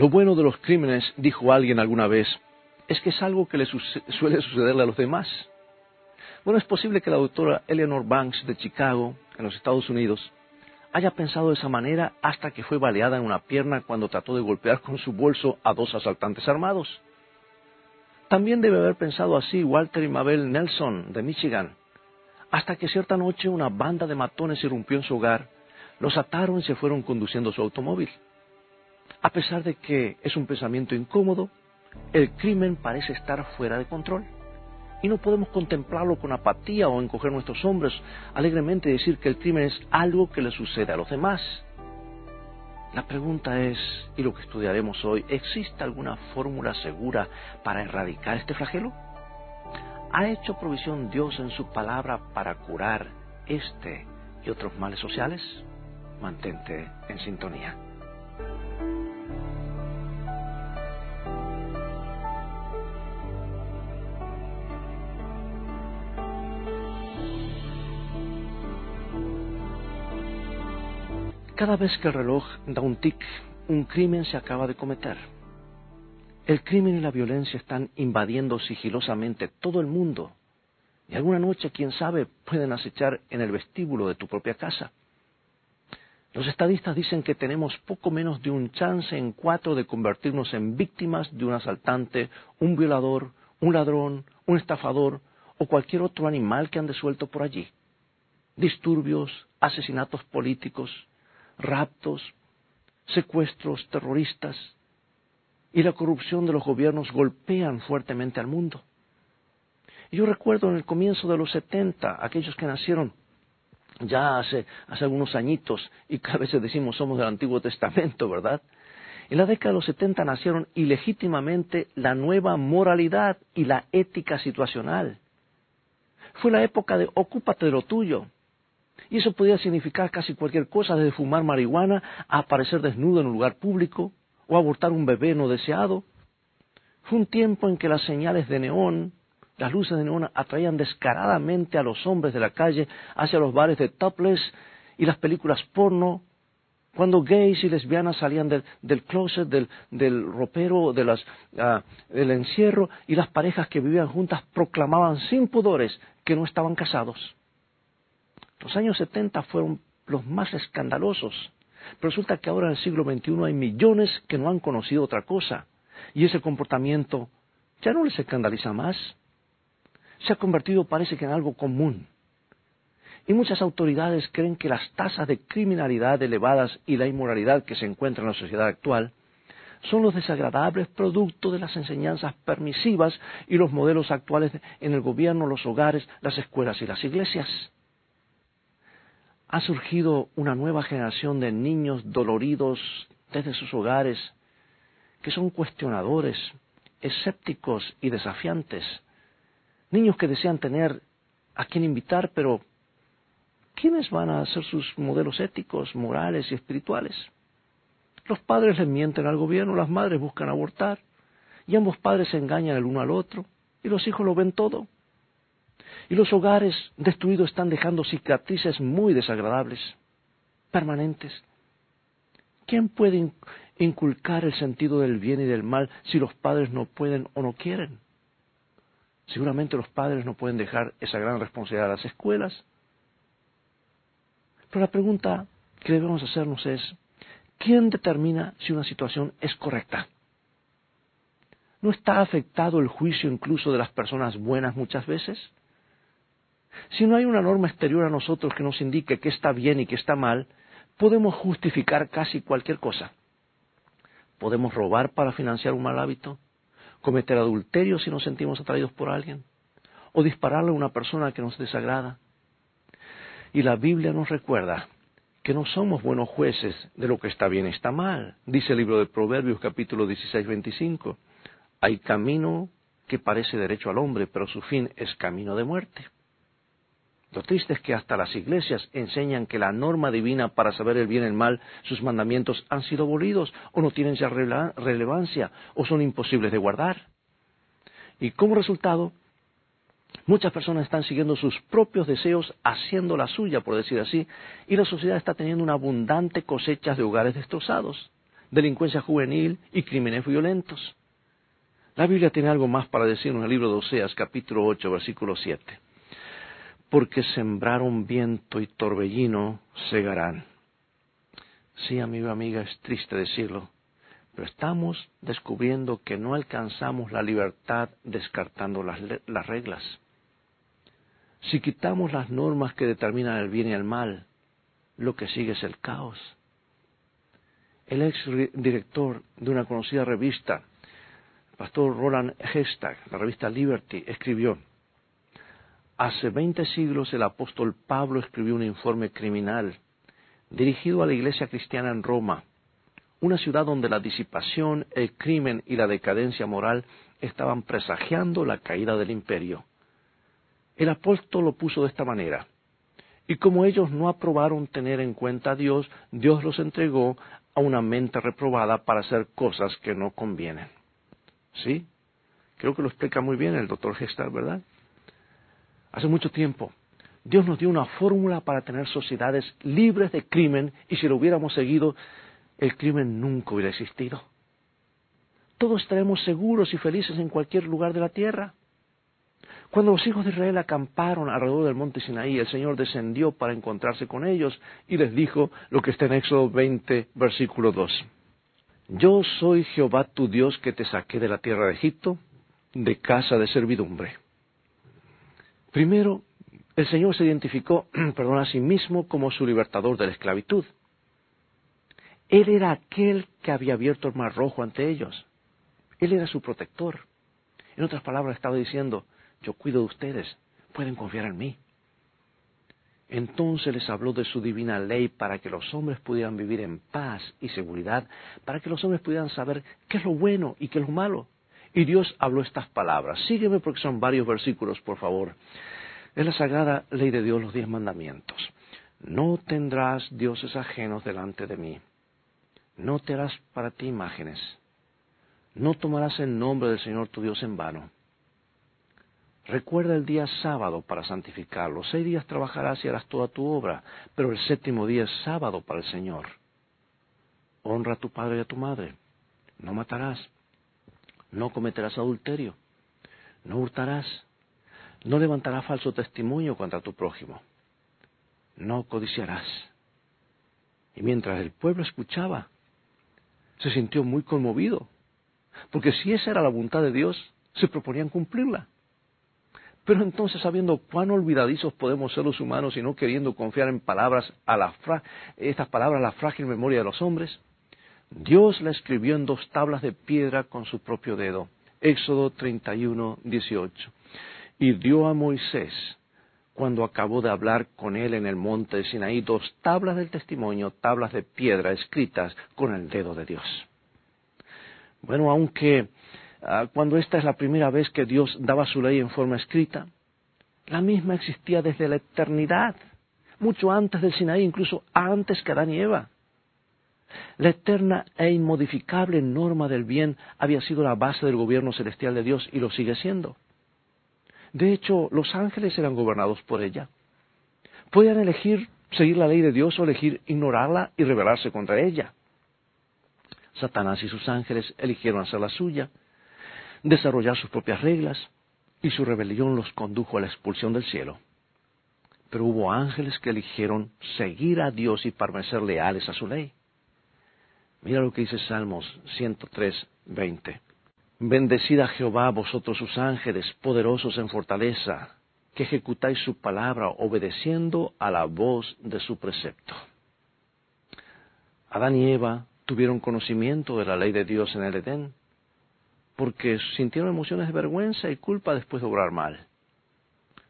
Lo bueno de los crímenes, dijo alguien alguna vez, es que es algo que le suele sucederle a los demás. Bueno, es posible que la doctora Eleanor Banks de Chicago, en los Estados Unidos, haya pensado de esa manera hasta que fue baleada en una pierna cuando trató de golpear con su bolso a dos asaltantes armados. También debe haber pensado así Walter y Mabel Nelson de Michigan, hasta que cierta noche una banda de matones irrumpió en su hogar, los ataron y se fueron conduciendo su automóvil. A pesar de que es un pensamiento incómodo, el crimen parece estar fuera de control. Y no podemos contemplarlo con apatía o encoger nuestros hombros alegremente y decir que el crimen es algo que le sucede a los demás. La pregunta es, y lo que estudiaremos hoy, ¿existe alguna fórmula segura para erradicar este flagelo? ¿Ha hecho provisión Dios en su palabra para curar este y otros males sociales? Mantente en sintonía. Cada vez que el reloj da un tic, un crimen se acaba de cometer. El crimen y la violencia están invadiendo sigilosamente todo el mundo. Y alguna noche, quién sabe, pueden acechar en el vestíbulo de tu propia casa. Los estadistas dicen que tenemos poco menos de un chance en cuatro de convertirnos en víctimas de un asaltante, un violador, un ladrón, un estafador o cualquier otro animal que ande suelto por allí. Disturbios, asesinatos políticos, raptos, secuestros terroristas y la corrupción de los gobiernos golpean fuertemente al mundo. yo recuerdo en el comienzo de los 70, aquellos que nacieron ya hace, algunos añitos, y cada vez decimos somos del Antiguo Testamento, ¿verdad? En la década de los 70 nacieron ilegítimamente la nueva moralidad y la ética situacional. Fue la época de ocúpate de lo tuyo, y eso podía significar casi cualquier cosa, desde fumar marihuana a aparecer desnudo en un lugar público o abortar un bebé no deseado. Fue un tiempo en que las señales de neón, las luces de neón atraían descaradamente a los hombres de la calle hacia los bares de topless y las películas porno, cuando gays y lesbianas salían del, closet, del, ropero, de las, ah, del encierro, y las parejas que vivían juntas proclamaban sin pudores que no estaban casados. Los años 70 fueron los más escandalosos. Pero resulta que ahora en el siglo XXI hay millones que no han conocido otra cosa. Y ese comportamiento ya no les escandaliza más. Se ha convertido, parece que, en algo común. Y muchas autoridades creen que las tasas de criminalidad elevadas y la inmoralidad que se encuentra en la sociedad actual son los desagradables productos de las enseñanzas permisivas y los modelos actuales en el gobierno, los hogares, las escuelas y las iglesias ha surgido una nueva generación de niños doloridos desde sus hogares, que son cuestionadores, escépticos y desafiantes. Niños que desean tener a quien invitar, pero ¿quiénes van a ser sus modelos éticos, morales y espirituales? Los padres les mienten al gobierno, las madres buscan abortar, y ambos padres se engañan el uno al otro, y los hijos lo ven todo. Y los hogares destruidos están dejando cicatrices muy desagradables, permanentes. ¿Quién puede inculcar el sentido del bien y del mal si los padres no pueden o no quieren? Seguramente los padres no pueden dejar esa gran responsabilidad a las escuelas. Pero la pregunta que debemos hacernos es, ¿quién determina si una situación es correcta? ¿No está afectado el juicio incluso de las personas buenas muchas veces? Si no hay una norma exterior a nosotros que nos indique qué está bien y qué está mal, podemos justificar casi cualquier cosa. Podemos robar para financiar un mal hábito, cometer adulterio si nos sentimos atraídos por alguien, o dispararle a una persona que nos desagrada. Y la Biblia nos recuerda que no somos buenos jueces de lo que está bien y está mal. Dice el libro de Proverbios capítulo 16, 25. Hay camino que parece derecho al hombre, pero su fin es camino de muerte. Lo triste es que hasta las iglesias enseñan que la norma divina para saber el bien y el mal, sus mandamientos han sido abolidos o no tienen ya relevancia o son imposibles de guardar. Y como resultado, muchas personas están siguiendo sus propios deseos, haciendo la suya, por decir así, y la sociedad está teniendo una abundante cosecha de hogares destrozados. delincuencia juvenil y crímenes violentos. La Biblia tiene algo más para decirnos en el libro de Oseas, capítulo 8, versículo 7. Porque sembraron viento y torbellino, segarán. Sí, amigo, amiga, es triste decirlo, pero estamos descubriendo que no alcanzamos la libertad descartando las, las reglas. Si quitamos las normas que determinan el bien y el mal, lo que sigue es el caos. El ex director de una conocida revista, pastor Roland Hestag, la revista Liberty, escribió, Hace veinte siglos el apóstol Pablo escribió un informe criminal dirigido a la iglesia cristiana en Roma, una ciudad donde la disipación, el crimen y la decadencia moral estaban presagiando la caída del imperio. El apóstol lo puso de esta manera. Y como ellos no aprobaron tener en cuenta a Dios, Dios los entregó a una mente reprobada para hacer cosas que no convienen. ¿Sí? Creo que lo explica muy bien el doctor Gestar, ¿verdad? Hace mucho tiempo, Dios nos dio una fórmula para tener sociedades libres de crimen y si lo hubiéramos seguido, el crimen nunca hubiera existido. Todos estaremos seguros y felices en cualquier lugar de la tierra. Cuando los hijos de Israel acamparon alrededor del monte Sinaí, el Señor descendió para encontrarse con ellos y les dijo lo que está en Éxodo 20, versículo 2. Yo soy Jehová tu Dios que te saqué de la tierra de Egipto, de casa de servidumbre. Primero, el Señor se identificó, perdón, a sí mismo como su libertador de la esclavitud. Él era aquel que había abierto el mar rojo ante ellos. Él era su protector. En otras palabras, estaba diciendo, yo cuido de ustedes, pueden confiar en mí. Entonces les habló de su divina ley para que los hombres pudieran vivir en paz y seguridad, para que los hombres pudieran saber qué es lo bueno y qué es lo malo. Y Dios habló estas palabras. Sígueme porque son varios versículos, por favor. Es la sagrada ley de Dios, los diez mandamientos. No tendrás dioses ajenos delante de mí. No te harás para ti imágenes. No tomarás el nombre del Señor tu Dios en vano Recuerda el día sábado para santificarlo. Seis días trabajarás y harás toda tu obra, pero el séptimo día es sábado para el Señor. Honra a tu padre y a tu madre. No matarás. No cometerás adulterio. No hurtarás. No levantarás falso testimonio contra tu prójimo. No codiciarás. Y mientras el pueblo escuchaba, se sintió muy conmovido, porque si esa era la voluntad de Dios, se proponían cumplirla. Pero entonces, sabiendo cuán olvidadizos podemos ser los humanos y no queriendo confiar en palabras a la estas palabras a la frágil memoria de los hombres, Dios la escribió en dos tablas de piedra con su propio dedo. Éxodo 31, 18. Y dio a Moisés, cuando acabó de hablar con él en el monte de Sinaí, dos tablas del testimonio, tablas de piedra escritas con el dedo de Dios. Bueno, aunque Ah, cuando esta es la primera vez que Dios daba su ley en forma escrita. La misma existía desde la eternidad, mucho antes del Sinaí, incluso antes que Adán y Eva. La eterna e inmodificable norma del bien había sido la base del gobierno celestial de Dios y lo sigue siendo. De hecho, los ángeles eran gobernados por ella. Podían elegir seguir la ley de Dios o elegir ignorarla y rebelarse contra ella. Satanás y sus ángeles eligieron hacer la suya desarrollar sus propias reglas y su rebelión los condujo a la expulsión del cielo. Pero hubo ángeles que eligieron seguir a Dios y permanecer leales a su ley. Mira lo que dice Salmos 103, 20. Bendecid a Jehová vosotros sus ángeles, poderosos en fortaleza, que ejecutáis su palabra obedeciendo a la voz de su precepto. Adán y Eva tuvieron conocimiento de la ley de Dios en el Edén, porque sintieron emociones de vergüenza y culpa después de obrar mal.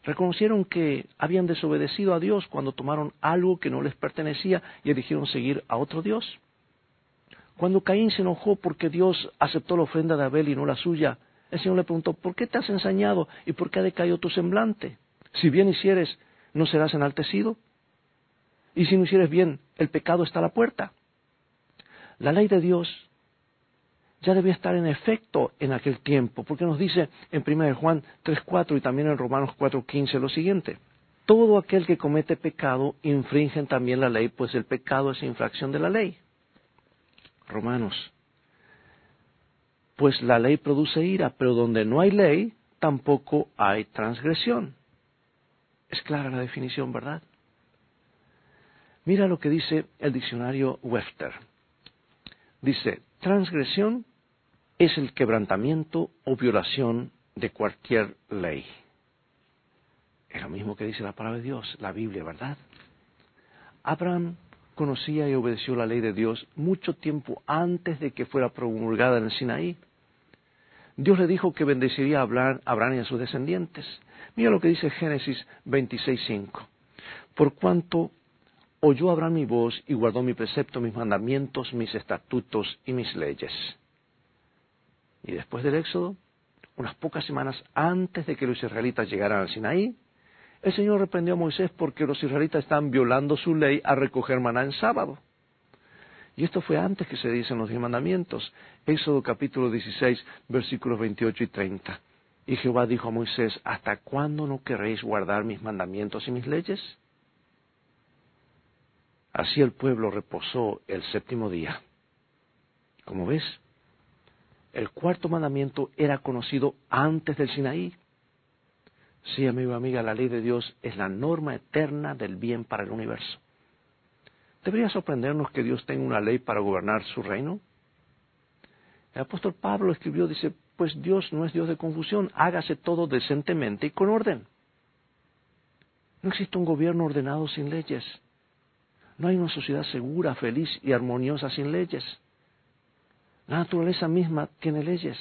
Reconocieron que habían desobedecido a Dios cuando tomaron algo que no les pertenecía y eligieron seguir a otro Dios. Cuando Caín se enojó porque Dios aceptó la ofrenda de Abel y no la suya, el Señor le preguntó, ¿por qué te has ensañado y por qué ha decaído tu semblante? Si bien hicieres, ¿no serás enaltecido? Y si no hicieres bien, el pecado está a la puerta. La ley de Dios ya debía estar en efecto en aquel tiempo, porque nos dice en 1 Juan 3.4 y también en Romanos 4.15 lo siguiente. Todo aquel que comete pecado infringe también la ley, pues el pecado es infracción de la ley. Romanos. Pues la ley produce ira, pero donde no hay ley, tampoco hay transgresión. Es clara la definición, ¿verdad? Mira lo que dice el diccionario Webster. Dice, transgresión es el quebrantamiento o violación de cualquier ley. Es lo mismo que dice la palabra de Dios, la Biblia, ¿verdad? Abraham conocía y obedeció la ley de Dios mucho tiempo antes de que fuera promulgada en el Sinaí. Dios le dijo que bendeciría a Abraham y a sus descendientes. Mira lo que dice Génesis 26.5. Por cuanto oyó Abraham mi voz y guardó mi precepto, mis mandamientos, mis estatutos y mis leyes. Y después del Éxodo, unas pocas semanas antes de que los israelitas llegaran al Sinaí, el Señor reprendió a Moisés porque los israelitas estaban violando su ley a recoger maná en sábado. Y esto fue antes que se dicen los diez mandamientos. Éxodo capítulo 16, versículos 28 y 30. Y Jehová dijo a Moisés, ¿hasta cuándo no querréis guardar mis mandamientos y mis leyes? Así el pueblo reposó el séptimo día. Como ves, el cuarto mandamiento era conocido antes del Sinaí. Sí, amigo amiga, la ley de Dios es la norma eterna del bien para el universo. ¿Debería sorprendernos que Dios tenga una ley para gobernar su reino? El apóstol Pablo escribió, dice, pues Dios no es Dios de confusión, hágase todo decentemente y con orden. No existe un gobierno ordenado sin leyes. No hay una sociedad segura, feliz y armoniosa sin leyes. La naturaleza misma tiene leyes.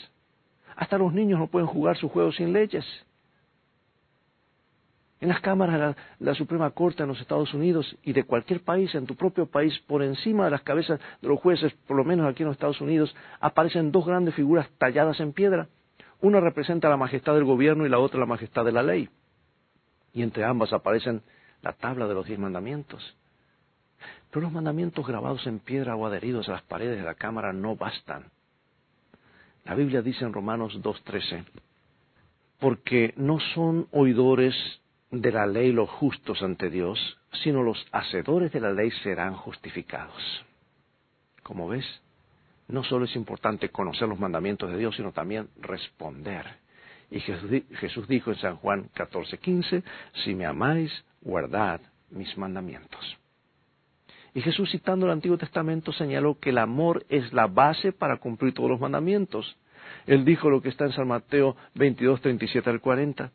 Hasta los niños no pueden jugar su juego sin leyes. En las cámaras de la, Suprema Corte en los Estados Unidos y de cualquier país, en tu propio país, por encima de las cabezas de los jueces, por lo menos aquí en los Estados Unidos, aparecen dos grandes figuras talladas en piedra. Una representa la majestad del gobierno y la otra la majestad de la ley. Y entre ambas aparecen la tabla de los diez mandamientos. Pero los mandamientos grabados en piedra o adheridos a las paredes de la cámara no bastan. La Biblia dice en Romanos 2.13, porque no son oidores de la ley los justos ante Dios, sino los hacedores de la ley serán justificados. Como ves, no solo es importante conocer los mandamientos de Dios, sino también responder. Y Jesús dijo en San Juan 14:15, si me amáis, guardad mis mandamientos. Y Jesús citando el Antiguo Testamento señaló que el amor es la base para cumplir todos los mandamientos. Él dijo lo que está en San Mateo 22, 37 al 40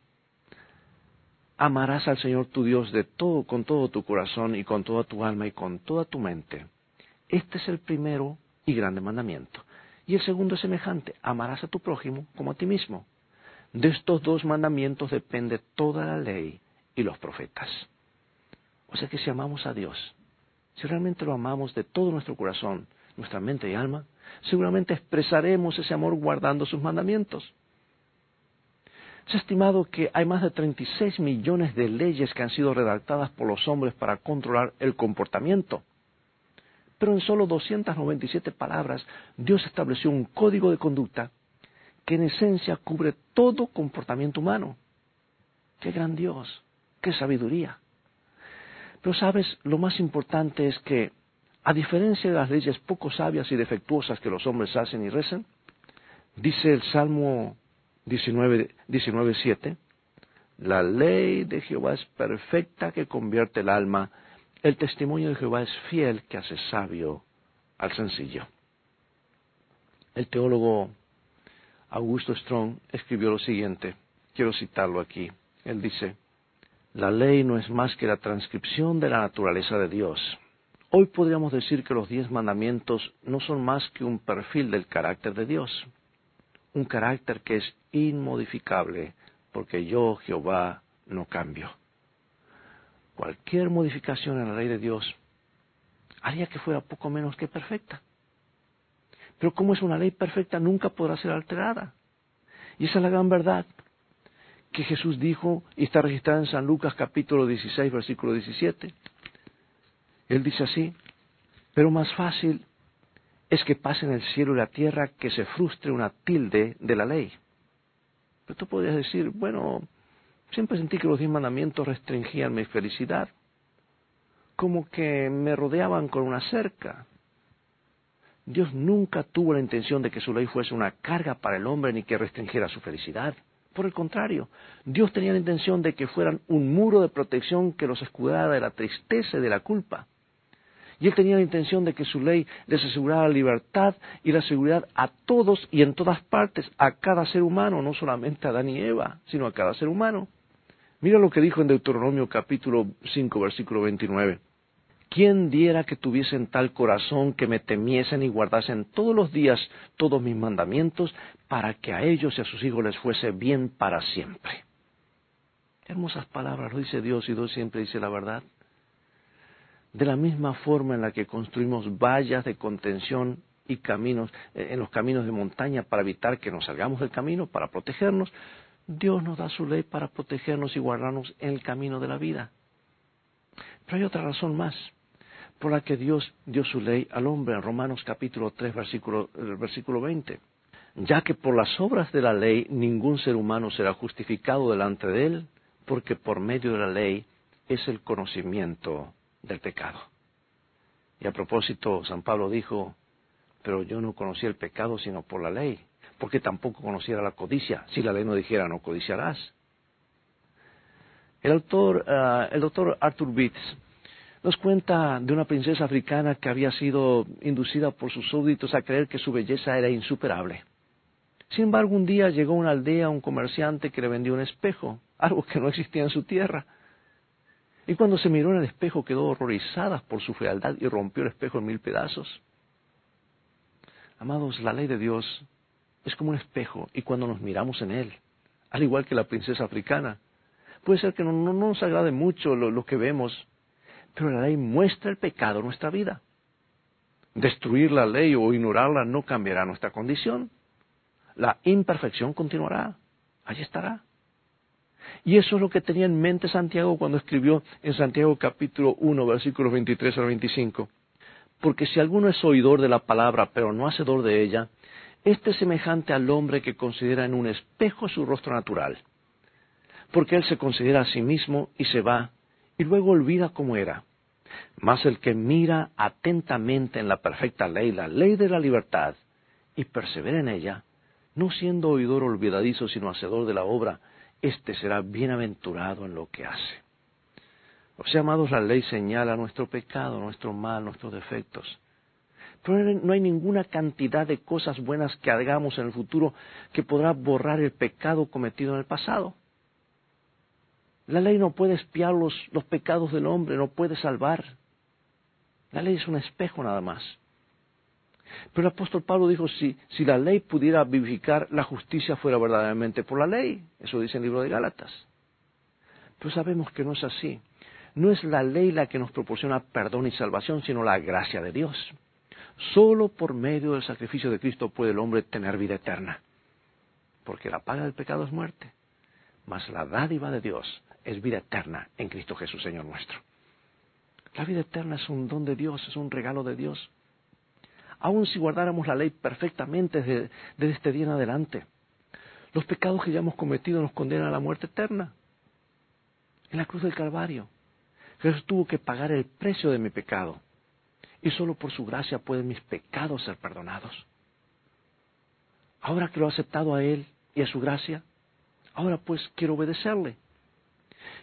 amarás al Señor tu Dios de todo, con todo tu corazón y con toda tu alma y con toda tu mente. Este es el primero y grande mandamiento. Y el segundo es semejante, amarás a tu prójimo como a ti mismo. De estos dos mandamientos depende toda la ley y los profetas. O sea que si amamos a Dios, si realmente lo amamos de todo nuestro corazón, nuestra mente y alma, seguramente expresaremos ese amor guardando sus mandamientos. Se ha estimado que hay más de 36 millones de leyes que han sido redactadas por los hombres para controlar el comportamiento. Pero en solo 297 palabras, Dios estableció un código de conducta que en esencia cubre todo comportamiento humano. ¡Qué gran Dios! ¡Qué sabiduría! Pero sabes, lo más importante es que, a diferencia de las leyes poco sabias y defectuosas que los hombres hacen y rezan, dice el Salmo 19.7, la ley de Jehová es perfecta que convierte el alma, el testimonio de Jehová es fiel que hace sabio al sencillo. El teólogo Augusto Strong escribió lo siguiente, quiero citarlo aquí. Él dice, la ley no es más que la transcripción de la naturaleza de Dios. Hoy podríamos decir que los diez mandamientos no son más que un perfil del carácter de Dios un carácter que es inmodificable, porque yo, Jehová, no cambio. Cualquier modificación en la ley de Dios haría que fuera poco menos que perfecta. Pero como es una ley perfecta, nunca podrá ser alterada. Y esa es la gran verdad que Jesús dijo y está registrada en San Lucas capítulo 16, versículo 17. Él dice así, pero más fácil es que pase en el cielo y la tierra que se frustre una tilde de la ley. Pero tú podrías decir, bueno, siempre sentí que los diez mandamientos restringían mi felicidad, como que me rodeaban con una cerca. Dios nunca tuvo la intención de que su ley fuese una carga para el hombre ni que restringiera su felicidad. Por el contrario, Dios tenía la intención de que fueran un muro de protección que los escudara de la tristeza y de la culpa. Y Él tenía la intención de que su ley les asegurara la libertad y la seguridad a todos y en todas partes, a cada ser humano, no solamente a Adán y Eva, sino a cada ser humano. Mira lo que dijo en Deuteronomio capítulo 5, versículo 29. ¿Quién diera que tuviesen tal corazón que me temiesen y guardasen todos los días todos mis mandamientos para que a ellos y a sus hijos les fuese bien para siempre? Hermosas palabras, lo dice Dios y Dios siempre dice la verdad. De la misma forma en la que construimos vallas de contención y caminos eh, en los caminos de montaña para evitar que nos salgamos del camino, para protegernos, Dios nos da su ley para protegernos y guardarnos en el camino de la vida. Pero hay otra razón más por la que Dios dio su ley al hombre en Romanos capítulo 3 versículo, versículo 20. Ya que por las obras de la ley ningún ser humano será justificado delante de él, porque por medio de la ley es el conocimiento del pecado. Y a propósito, San Pablo dijo, pero yo no conocí el pecado sino por la ley, porque tampoco conociera la codicia, si la ley no dijera no codiciarás. El, autor, ah, el doctor Arthur Beats nos cuenta de una princesa africana que había sido inducida por sus súbditos a creer que su belleza era insuperable. Sin embargo, un día llegó a una aldea un comerciante que le vendió un espejo, algo que no existía en su tierra. Y cuando se miró en el espejo quedó horrorizada por su fealdad y rompió el espejo en mil pedazos. Amados, la ley de Dios es como un espejo y cuando nos miramos en él, al igual que la princesa africana, puede ser que no, nos agrade mucho lo que vemos, pero la ley muestra el pecado en nuestra vida. Destruir la ley o ignorarla no cambiará nuestra condición. La imperfección continuará. Allí estará. Y eso es lo que tenía en mente Santiago cuando escribió en Santiago capítulo 1, versículos 23 al 25. Porque si alguno es oidor de la palabra, pero no hacedor de ella, este es semejante al hombre que considera en un espejo su rostro natural. Porque él se considera a sí mismo y se va y luego olvida cómo era. Mas el que mira atentamente en la perfecta ley, la ley de la libertad, y persevera en ella, no siendo oidor olvidadizo, sino hacedor de la obra, éste será bienaventurado en lo que hace. O sea, la ley señala nuestro pecado, nuestro mal, nuestros defectos. Pero no hay ninguna cantidad de cosas buenas que hagamos en el futuro que podrá borrar el pecado cometido en el pasado. La ley no puede espiar los, pecados del hombre, no puede salvar. La ley es un espejo nada más. Pero el apóstol Pablo dijo, si, si la ley pudiera vivificar, la justicia fuera verdaderamente por la ley. Eso dice el libro de Gálatas. Pero sabemos que no es así. No es la ley la que nos proporciona perdón y salvación, sino la gracia de Dios. Solo por medio del sacrificio de Cristo puede el hombre tener vida eterna. Porque la paga del pecado es muerte. Mas la dádiva de Dios es vida eterna en Cristo Jesús, Señor nuestro. La vida eterna es un don de Dios, es un regalo de Dios. Aun si guardáramos la ley perfectamente desde, este día en adelante, los pecados que ya hemos cometido nos condenan a la muerte eterna. En la cruz del Calvario, Jesús tuvo que pagar el precio de mi pecado. Y solo por su gracia pueden mis pecados ser perdonados. Ahora que lo he aceptado a Él y a su gracia, ahora pues quiero obedecerle.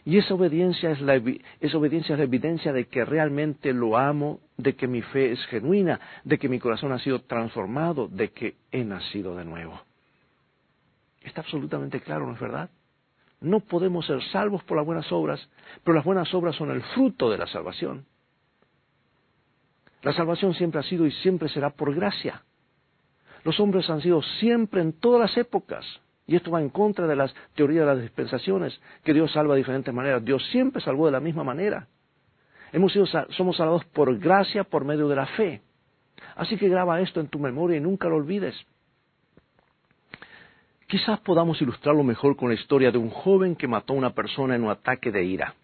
Y esa obediencia, es la, obediencia es la evidencia de que realmente lo amo, de que mi fe es genuina, de que mi corazón ha sido transformado, de que he nacido de nuevo. Está absolutamente claro, ¿no es verdad? No podemos ser salvos por las buenas obras, pero las buenas obras son el fruto de la salvación. La salvación siempre ha sido y siempre será por gracia. Los hombres han sido siempre en todas las épocas y esto va en contra de las teorías de las dispensaciones, que Dios salva de diferentes maneras. Dios siempre salvó de la misma manera. Hemos sido, somos salvados por gracia, por medio de la fe. Así que graba esto en tu memoria y nunca lo olvides. Quizás podamos ilustrarlo mejor con la historia de un joven que mató a una persona en un ataque de ira.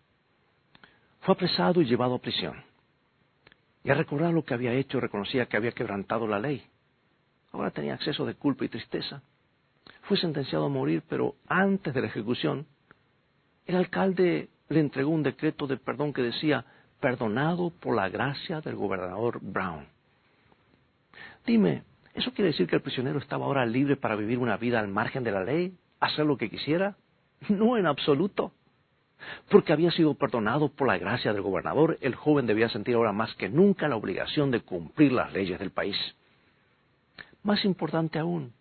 Fue apresado y llevado a prisión. Y al recordar lo que había hecho, reconocía que había quebrantado la ley. Ahora tenía acceso de culpa y tristeza fue sentenciado a morir, pero antes de la ejecución, el alcalde le entregó un decreto de perdón que decía, perdonado por la gracia del gobernador Brown. Dime, ¿eso quiere decir que el prisionero estaba ahora libre para vivir una vida al margen de la ley, hacer lo que quisiera? No, en absoluto. Porque había sido perdonado por la gracia del gobernador, el joven debía sentir ahora más que nunca la obligación de cumplir las leyes del país. Más importante aún,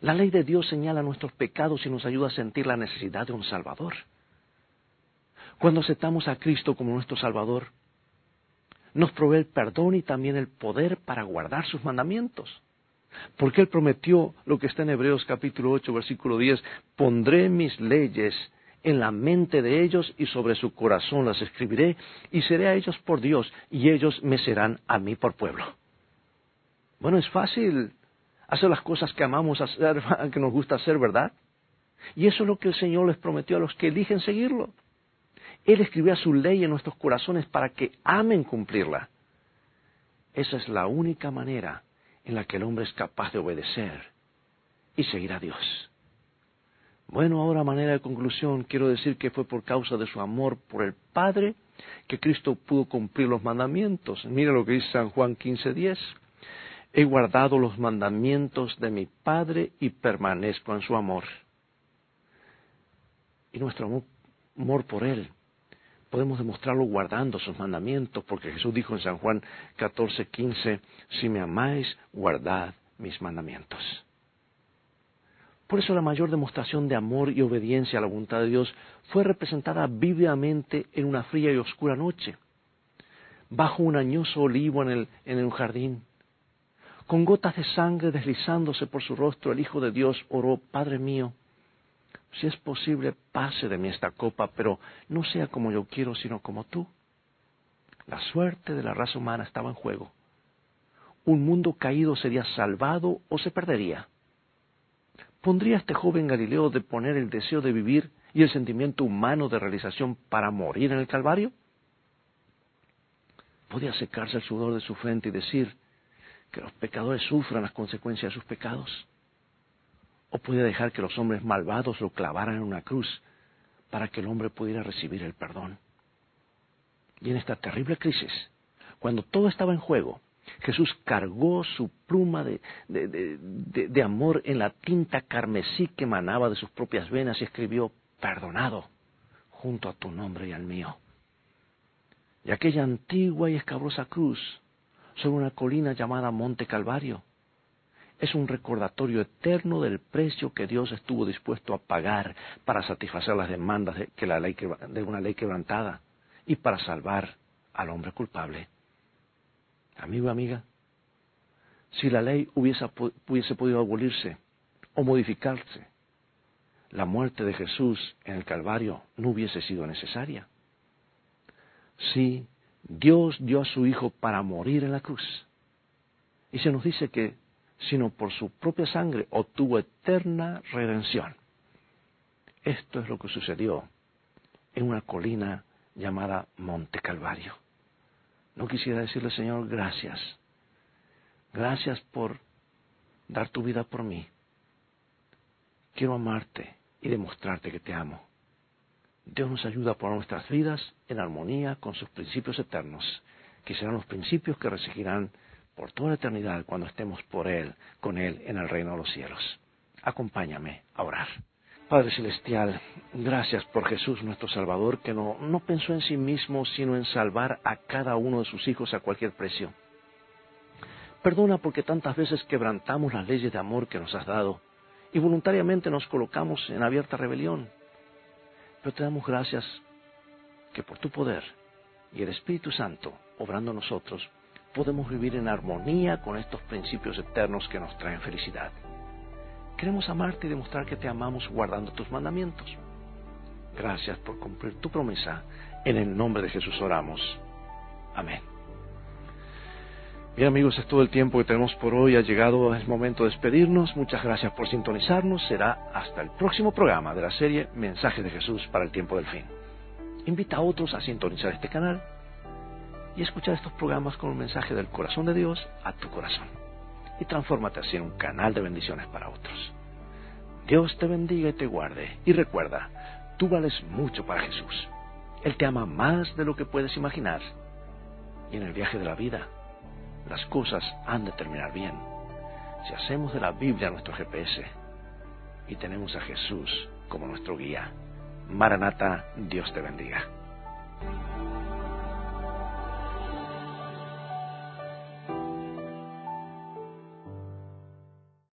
la ley de Dios señala nuestros pecados y nos ayuda a sentir la necesidad de un Salvador. Cuando aceptamos a Cristo como nuestro Salvador, nos provee el perdón y también el poder para guardar sus mandamientos. Porque Él prometió lo que está en Hebreos capítulo 8, versículo 10, pondré mis leyes en la mente de ellos y sobre su corazón las escribiré y seré a ellos por Dios y ellos me serán a mí por pueblo. Bueno, es fácil hacer las cosas que amamos hacer, que nos gusta hacer, ¿verdad? Y eso es lo que el Señor les prometió a los que eligen seguirlo. Él escribía su ley en nuestros corazones para que amen cumplirla. Esa es la única manera en la que el hombre es capaz de obedecer y seguir a Dios. Bueno, ahora a manera de conclusión quiero decir que fue por causa de su amor por el Padre que Cristo pudo cumplir los mandamientos. Mira lo que dice San Juan 15:10. He guardado los mandamientos de mi Padre y permanezco en su amor. Y nuestro amor por Él podemos demostrarlo guardando sus mandamientos, porque Jesús dijo en San Juan 14, 15, si me amáis, guardad mis mandamientos. Por eso la mayor demostración de amor y obediencia a la voluntad de Dios fue representada vivamente en una fría y oscura noche, bajo un añoso olivo en el, en el jardín. Con gotas de sangre deslizándose por su rostro, el Hijo de Dios oró, Padre mío, si es posible, pase de mí esta copa, pero no sea como yo quiero, sino como tú. La suerte de la raza humana estaba en juego. Un mundo caído sería salvado o se perdería. ¿Pondría este joven Galileo de poner el deseo de vivir y el sentimiento humano de realización para morir en el Calvario? ¿Podía secarse el sudor de su frente y decir que los pecadores sufran las consecuencias de sus pecados? O puede dejar que los hombres malvados lo clavaran en una cruz para que el hombre pudiera recibir el perdón. Y en esta terrible crisis, cuando todo estaba en juego, Jesús cargó su pluma de, de, amor en la tinta carmesí que emanaba de sus propias venas y escribió, perdonado, junto a tu nombre y al mío. Y aquella antigua y escabrosa cruz sobre una colina llamada Monte Calvario es un recordatorio eterno del precio que Dios estuvo dispuesto a pagar para satisfacer las demandas de, que la ley, de una ley quebrantada y para salvar al hombre culpable. Amigo, amiga, si la ley hubiese, hubiese podido abolirse o modificarse, la muerte de Jesús en el Calvario no hubiese sido necesaria. Sí, Dios dio a su Hijo para morir en la cruz. Y se nos dice que sino por su propia sangre obtuvo eterna redención. Esto es lo que sucedió en una colina llamada Monte Calvario. No quisiera decirle, Señor, gracias. Gracias por dar tu vida por mí. Quiero amarte y demostrarte que te amo. Dios nos ayuda a poner nuestras vidas en armonía con sus principios eternos, que serán los principios que regirán por toda la eternidad cuando estemos por Él, con Él en el reino de los cielos. Acompáñame a orar. Padre Celestial, gracias por Jesús nuestro Salvador, que no, no pensó en sí mismo, sino en salvar a cada uno de sus hijos a cualquier precio. Perdona porque tantas veces quebrantamos las leyes de amor que nos has dado y voluntariamente nos colocamos en abierta rebelión. Pero te damos gracias que por tu poder y el Espíritu Santo, obrando nosotros, podemos vivir en armonía con estos principios eternos que nos traen felicidad. Queremos amarte y demostrar que te amamos guardando tus mandamientos. Gracias por cumplir tu promesa. En el nombre de Jesús oramos. Amén. Bien amigos, es todo el tiempo que tenemos por hoy. Ha llegado el momento de despedirnos. Muchas gracias por sintonizarnos. Será hasta el próximo programa de la serie Mensajes de Jesús para el tiempo del fin. Invita a otros a sintonizar este canal y escuchar estos programas con un mensaje del corazón de Dios a tu corazón. Y transfórmate así en un canal de bendiciones para otros. Dios te bendiga y te guarde. Y recuerda, tú vales mucho para Jesús. Él te ama más de lo que puedes imaginar. Y en el viaje de la vida, las cosas han de terminar bien. Si hacemos de la Biblia nuestro GPS y tenemos a Jesús como nuestro guía. Maranata, Dios te bendiga.